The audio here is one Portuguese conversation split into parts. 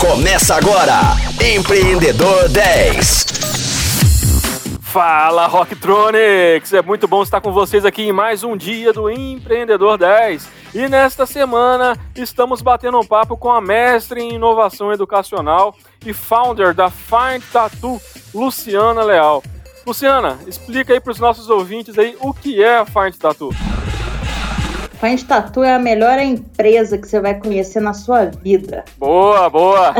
Começa agora, Empreendedor 10. Fala Rocktronics! É muito bom estar com vocês aqui em mais um dia do Empreendedor 10. E nesta semana estamos batendo um papo com a mestre em inovação educacional e founder da Find Tattoo, Luciana Leal. Luciana, explica aí para os nossos ouvintes aí o que é a Find Tattoo. Find Tattoo é a melhor empresa que você vai conhecer na sua vida. Boa, boa!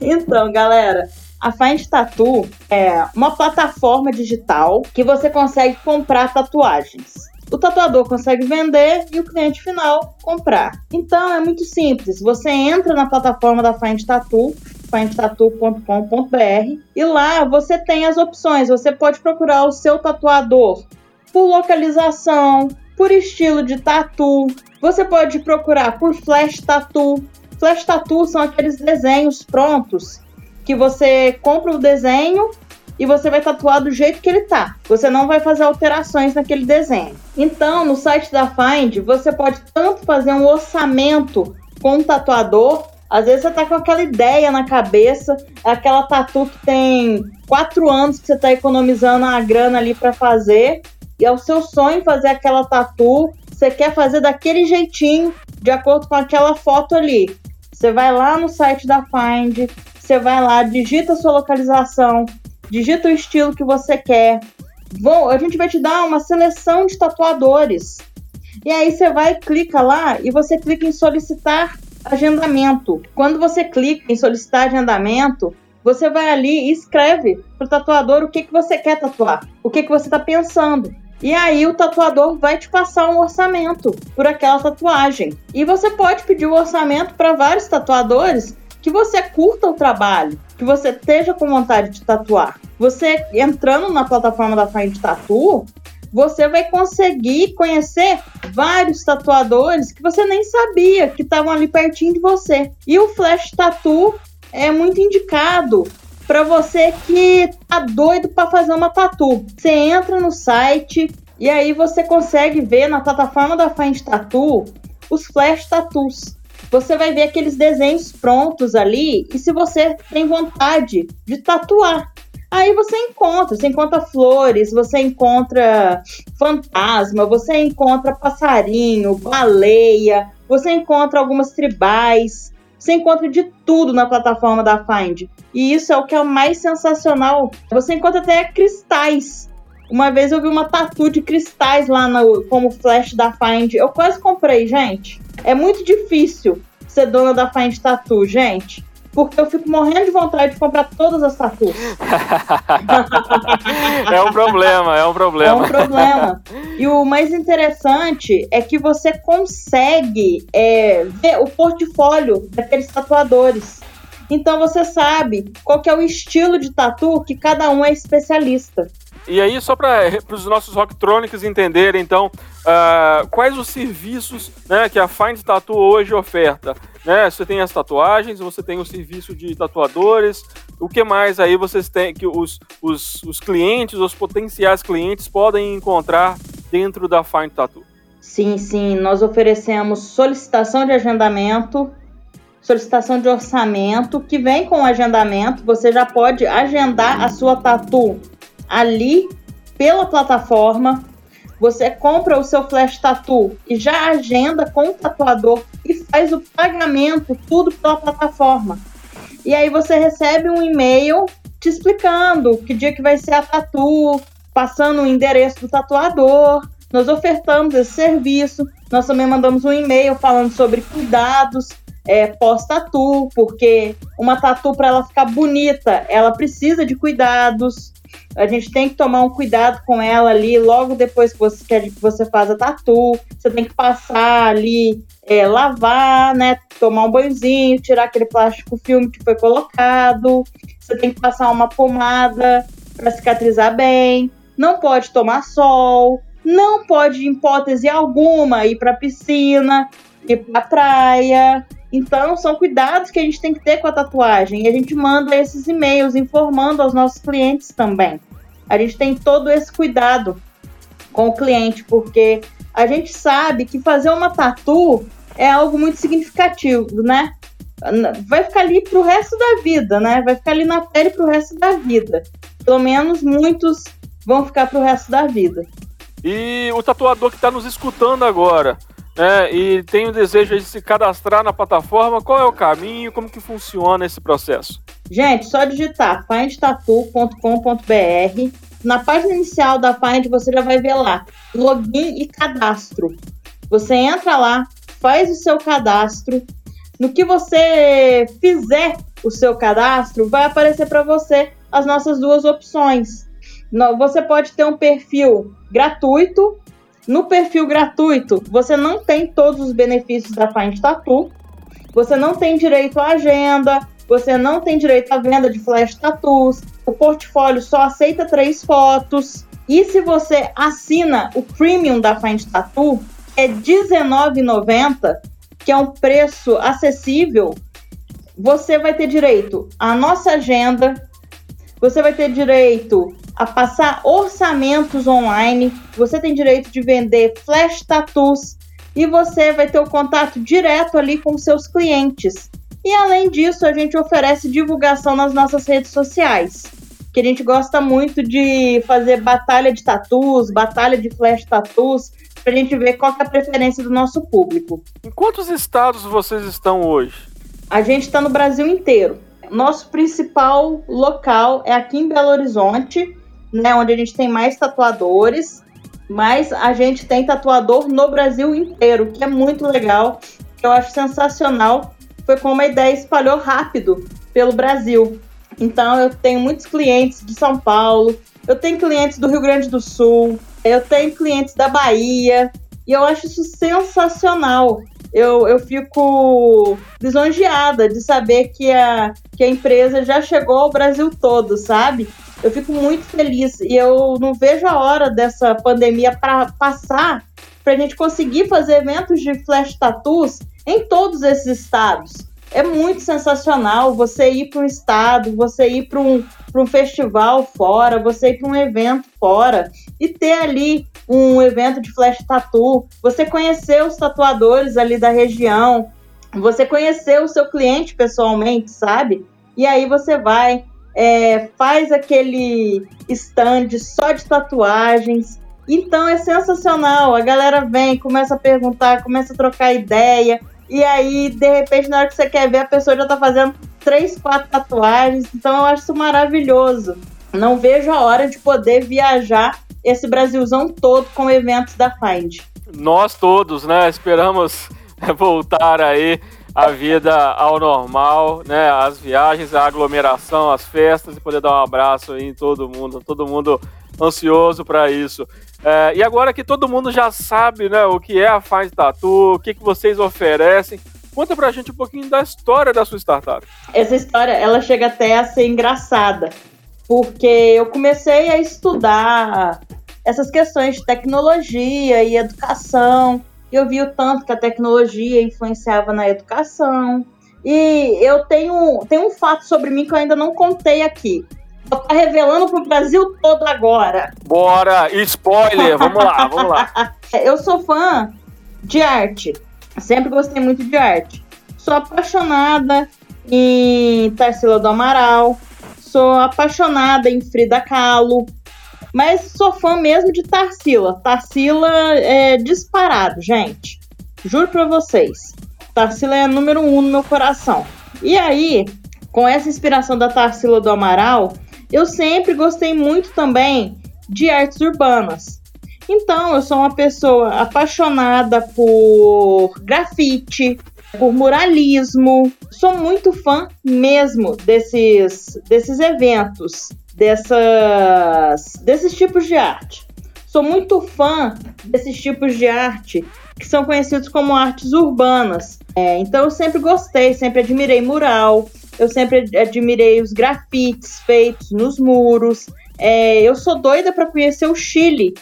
então, galera, a Find Tattoo é uma plataforma digital que você consegue comprar tatuagens. O tatuador consegue vender e o cliente final comprar. Então é muito simples. Você entra na plataforma da Find Tattoo, findtattoo.com.br, e lá você tem as opções. Você pode procurar o seu tatuador por localização, por estilo de tatu. Você pode procurar por flash tattoo. Flash tattoo são aqueles desenhos prontos que você compra o desenho e você vai tatuar do jeito que ele tá. Você não vai fazer alterações naquele desenho. Então, no site da Find, você pode tanto fazer um orçamento com um tatuador, às vezes você tá com aquela ideia na cabeça, aquela tatu que tem quatro anos que você tá economizando a grana ali para fazer, e é o seu sonho fazer aquela tatu, você quer fazer daquele jeitinho, de acordo com aquela foto ali. Você vai lá no site da Find, você vai lá, digita a sua localização, digita o estilo que você quer. Vou, a gente vai te dar uma seleção de tatuadores. E aí você vai, clica lá e você clica em solicitar agendamento. Quando você clica em solicitar agendamento, você vai ali e escreve para o tatuador o que, que você quer tatuar, o que, que você está pensando. E aí o tatuador vai te passar um orçamento por aquela tatuagem. E você pode pedir o um orçamento para vários tatuadores que você curta o trabalho, que você esteja com vontade de tatuar. Você entrando na plataforma da Find Tattoo, você vai conseguir conhecer vários tatuadores que você nem sabia que estavam ali pertinho de você. E o Flash Tattoo é muito indicado para você que tá doido para fazer uma tatu. Você entra no site e aí você consegue ver na plataforma da Find Tattoo os flash tattoos. Você vai ver aqueles desenhos prontos ali e se você tem vontade de tatuar, Aí você encontra, você encontra flores, você encontra fantasma, você encontra passarinho, baleia, você encontra algumas tribais, você encontra de tudo na plataforma da Find. E isso é o que é o mais sensacional. Você encontra até cristais. Uma vez eu vi uma tatu de cristais lá no, como flash da Find. Eu quase comprei, gente. É muito difícil ser dona da Find Tattoo, gente porque eu fico morrendo de vontade de comprar todas as tatuas. é um problema, é um problema. É um problema. E o mais interessante é que você consegue é, ver o portfólio daqueles tatuadores. Então você sabe qual é o estilo de tatu que cada um é especialista. E aí, só para os nossos rocktronics entenderem, então, uh, quais os serviços né, que a Find Tattoo hoje oferta? Né? Você tem as tatuagens, você tem o serviço de tatuadores, o que mais aí vocês têm que os, os, os clientes, os potenciais clientes podem encontrar dentro da Find Tattoo? Sim, sim, nós oferecemos solicitação de agendamento, solicitação de orçamento, que vem com o agendamento, você já pode agendar a sua tatu ali pela plataforma. Você compra o seu flash tattoo e já agenda com o tatuador e faz o pagamento tudo pela plataforma. E aí você recebe um e-mail te explicando que dia que vai ser a tatu, passando o endereço do tatuador. Nós ofertamos esse serviço. Nós também mandamos um e-mail falando sobre cuidados é, pós-tatu, porque uma tatu para ela ficar bonita, ela precisa de cuidados. A gente tem que tomar um cuidado com ela ali logo depois que você, que você faz a tatu. Você tem que passar ali, é, lavar, né? Tomar um banhozinho, tirar aquele plástico filme que foi colocado. Você tem que passar uma pomada para cicatrizar bem. Não pode tomar sol. Não pode, em hipótese alguma, ir para piscina, ir para praia. Então, são cuidados que a gente tem que ter com a tatuagem. E a gente manda esses e-mails informando aos nossos clientes também. A gente tem todo esse cuidado com o cliente, porque a gente sabe que fazer uma tatu é algo muito significativo, né? Vai ficar ali pro resto da vida, né? Vai ficar ali na pele pro resto da vida. Pelo menos muitos vão ficar pro resto da vida. E o tatuador que está nos escutando agora, né, e tem o desejo de se cadastrar na plataforma, qual é o caminho, como que funciona esse processo? Gente, só digitar findtatu.com.br. Na página inicial da Find você já vai ver lá login e cadastro. Você entra lá, faz o seu cadastro. No que você fizer o seu cadastro, vai aparecer para você as nossas duas opções. Você pode ter um perfil gratuito. No perfil gratuito, você não tem todos os benefícios da Find Tattoo. Você não tem direito à agenda, você não tem direito à venda de flash tattoos. O portfólio só aceita três fotos. E se você assina o premium da Find Tattoo, é R$19,90, que é um preço acessível, você vai ter direito à nossa agenda, você vai ter direito a passar orçamentos online, você tem direito de vender flash tattoos e você vai ter o contato direto ali com seus clientes. E além disso, a gente oferece divulgação nas nossas redes sociais, que a gente gosta muito de fazer batalha de tatus, batalha de flash tatus, para a gente ver qual é a preferência do nosso público. Em quantos estados vocês estão hoje? A gente está no Brasil inteiro. Nosso principal local é aqui em Belo Horizonte, né, onde a gente tem mais tatuadores, mas a gente tem tatuador no Brasil inteiro, que é muito legal, eu acho sensacional. Foi como a ideia espalhou rápido pelo Brasil. Então eu tenho muitos clientes de São Paulo, eu tenho clientes do Rio Grande do Sul, eu tenho clientes da Bahia, e eu acho isso sensacional. Eu, eu fico lisonjeada de saber que a, que a empresa já chegou ao Brasil todo, sabe? Eu fico muito feliz e eu não vejo a hora dessa pandemia para passar para a gente conseguir fazer eventos de flash tattoos em todos esses estados. É muito sensacional você ir para um estado, você ir para um, um festival fora, você ir para um evento fora e ter ali um evento de flash tattoo, você conhecer os tatuadores ali da região, você conhecer o seu cliente pessoalmente, sabe? E aí você vai, é, faz aquele stand só de tatuagens. Então é sensacional. A galera vem, começa a perguntar, começa a trocar ideia. E aí, de repente, na hora que você quer ver, a pessoa já tá fazendo três, quatro tatuagens. Então eu acho isso maravilhoso. Não vejo a hora de poder viajar esse Brasilzão todo com eventos da Find. Nós todos, né? Esperamos voltar aí a vida ao normal, né? As viagens, a aglomeração, as festas e poder dar um abraço em todo mundo, todo mundo ansioso para isso. É, e agora que todo mundo já sabe, né, o que é a Faz Tatu, o que, que vocês oferecem, conta pra gente um pouquinho da história da sua startup. Essa história, ela chega até a ser engraçada, porque eu comecei a estudar essas questões de tecnologia e educação, eu vi o tanto que a tecnologia influenciava na educação. E eu tenho, tenho um fato sobre mim que eu ainda não contei aqui. Vou estar revelando para o Brasil todo agora. Bora! Spoiler! vamos lá, vamos lá. Eu sou fã de arte. Sempre gostei muito de arte. Sou apaixonada em Tarsila do Amaral. Sou apaixonada em Frida Kahlo. Mas sou fã mesmo de Tarsila. Tarsila é disparado, gente. Juro pra vocês. Tarsila é número um no meu coração. E aí, com essa inspiração da Tarsila do Amaral, eu sempre gostei muito também de artes urbanas. Então, eu sou uma pessoa apaixonada por grafite, por muralismo. Sou muito fã mesmo desses, desses eventos dessas, desses tipos de arte. Sou muito fã desses tipos de arte que são conhecidos como artes urbanas. É, então eu sempre gostei, sempre admirei mural, eu sempre admirei os grafites feitos nos muros. É, eu sou doida para conhecer o Chile,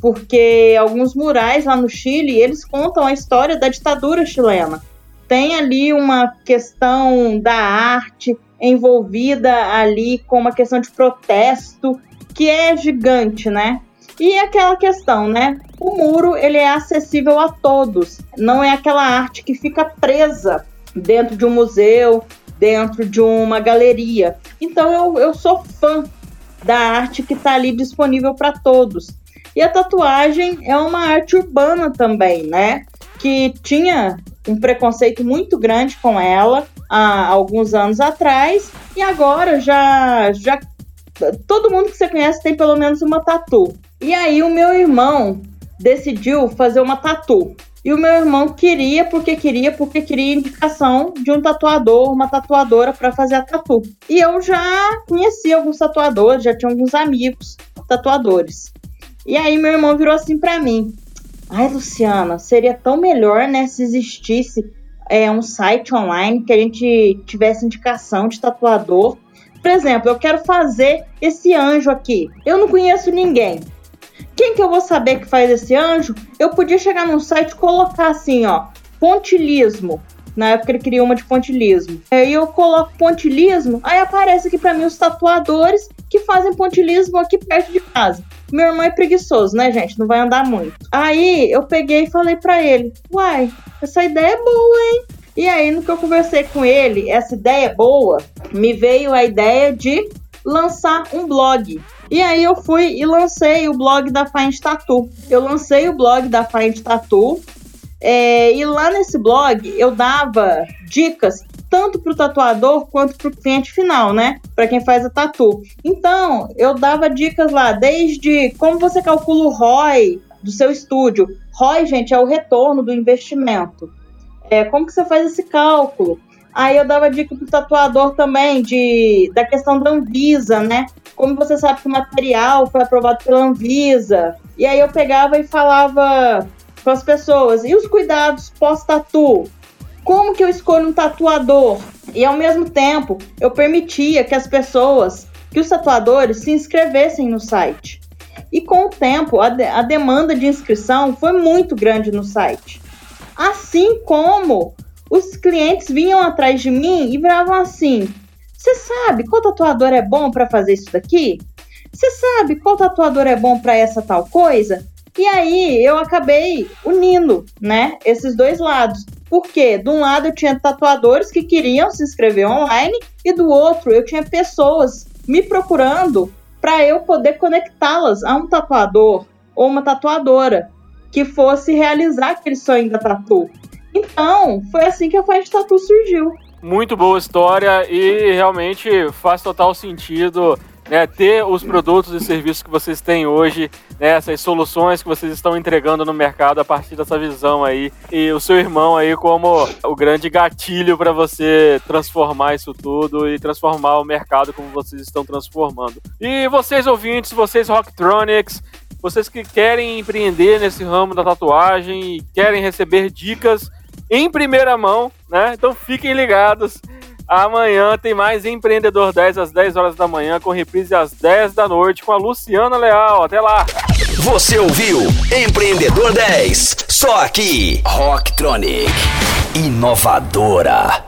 porque alguns murais lá no Chile eles contam a história da ditadura chilena. Tem ali uma questão da arte, envolvida ali com uma questão de protesto que é gigante, né? E aquela questão, né? O muro ele é acessível a todos, não é aquela arte que fica presa dentro de um museu, dentro de uma galeria. Então eu, eu sou fã da arte que está ali disponível para todos. E a tatuagem é uma arte urbana também, né? Que tinha um preconceito muito grande com ela há alguns anos atrás e agora já já todo mundo que você conhece tem pelo menos uma tatu. E aí o meu irmão decidiu fazer uma tatu. E o meu irmão queria, porque queria, porque queria indicação de um tatuador, uma tatuadora para fazer a tatu. E eu já conhecia alguns tatuadores, já tinha alguns amigos tatuadores. E aí meu irmão virou assim para mim: "Ai, Luciana, seria tão melhor, né, se existisse é, um site online que a gente tivesse indicação de tatuador. Por exemplo, eu quero fazer esse anjo aqui. Eu não conheço ninguém. Quem que eu vou saber que faz esse anjo? Eu podia chegar num site e colocar assim, ó, pontilismo. Na época ele queria uma de pontilismo. Aí eu coloco pontilismo, aí aparece aqui para mim os tatuadores que fazem pontilismo aqui perto de casa. Meu irmão é preguiçoso, né, gente? Não vai andar muito. Aí eu peguei e falei para ele: Uai, essa ideia é boa, hein? E aí, no que eu conversei com ele, essa ideia é boa, me veio a ideia de lançar um blog. E aí eu fui e lancei o blog da Find Tattoo. Eu lancei o blog da Find Tattoo. É, e lá nesse blog eu dava dicas tanto para o tatuador quanto para o cliente final, né? Para quem faz a tatu. Então, eu dava dicas lá, desde como você calcula o ROI do seu estúdio. ROI, gente, é o retorno do investimento. É, como que você faz esse cálculo? Aí eu dava dica pro tatuador também de da questão da Anvisa, né? Como você sabe que o material foi aprovado pela Anvisa. E aí eu pegava e falava com as pessoas, e os cuidados pós-tatu? Como que eu escolho um tatuador? E ao mesmo tempo, eu permitia que as pessoas, que os tatuadores se inscrevessem no site. E com o tempo, a, de a demanda de inscrição foi muito grande no site. Assim como os clientes vinham atrás de mim e viravam assim: Você sabe qual tatuador é bom para fazer isso daqui? Você sabe qual tatuador é bom para essa tal coisa? E aí eu acabei unindo, né, esses dois lados. Porque de um lado eu tinha tatuadores que queriam se inscrever online e do outro eu tinha pessoas me procurando para eu poder conectá-las a um tatuador ou uma tatuadora que fosse realizar aquele sonho da tatu. Então, foi assim que a Faz Tatu surgiu. Muito boa história e realmente faz total sentido né, ter os produtos e serviços que vocês têm hoje, né, essas soluções que vocês estão entregando no mercado a partir dessa visão aí, e o seu irmão aí como o grande gatilho para você transformar isso tudo e transformar o mercado como vocês estão transformando. E vocês ouvintes, vocês Rocktronics, vocês que querem empreender nesse ramo da tatuagem e querem receber dicas em primeira mão, né? Então fiquem ligados Amanhã tem mais Empreendedor 10 às 10 horas da manhã, com reprise às 10 da noite com a Luciana Leal. Até lá! Você ouviu Empreendedor 10, só aqui, Rocktronic, inovadora.